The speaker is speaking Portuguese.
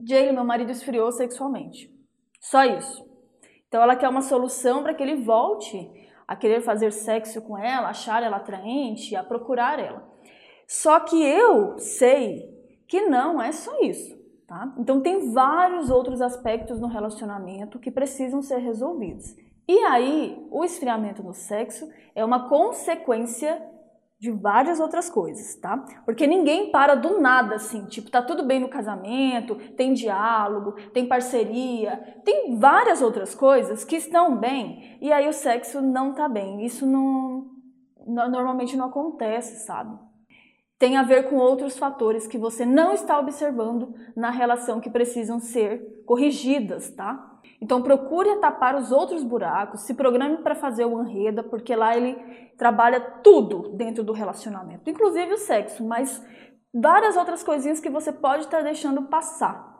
Jaylee, meu marido esfriou sexualmente. Só isso. Então ela quer uma solução para que ele volte a querer fazer sexo com ela, achar ela atraente, a procurar ela. Só que eu sei que não é só isso, tá? Então tem vários outros aspectos no relacionamento que precisam ser resolvidos. E aí, o esfriamento no sexo é uma consequência de várias outras coisas, tá? Porque ninguém para do nada assim, tipo, tá tudo bem no casamento, tem diálogo, tem parceria, tem várias outras coisas que estão bem e aí o sexo não tá bem. Isso não normalmente não acontece, sabe? Tem a ver com outros fatores que você não está observando na relação que precisam ser corrigidas, tá? Então procure tapar os outros buracos, se programe para fazer o Anreda, porque lá ele trabalha tudo dentro do relacionamento, inclusive o sexo, mas várias outras coisinhas que você pode estar deixando passar.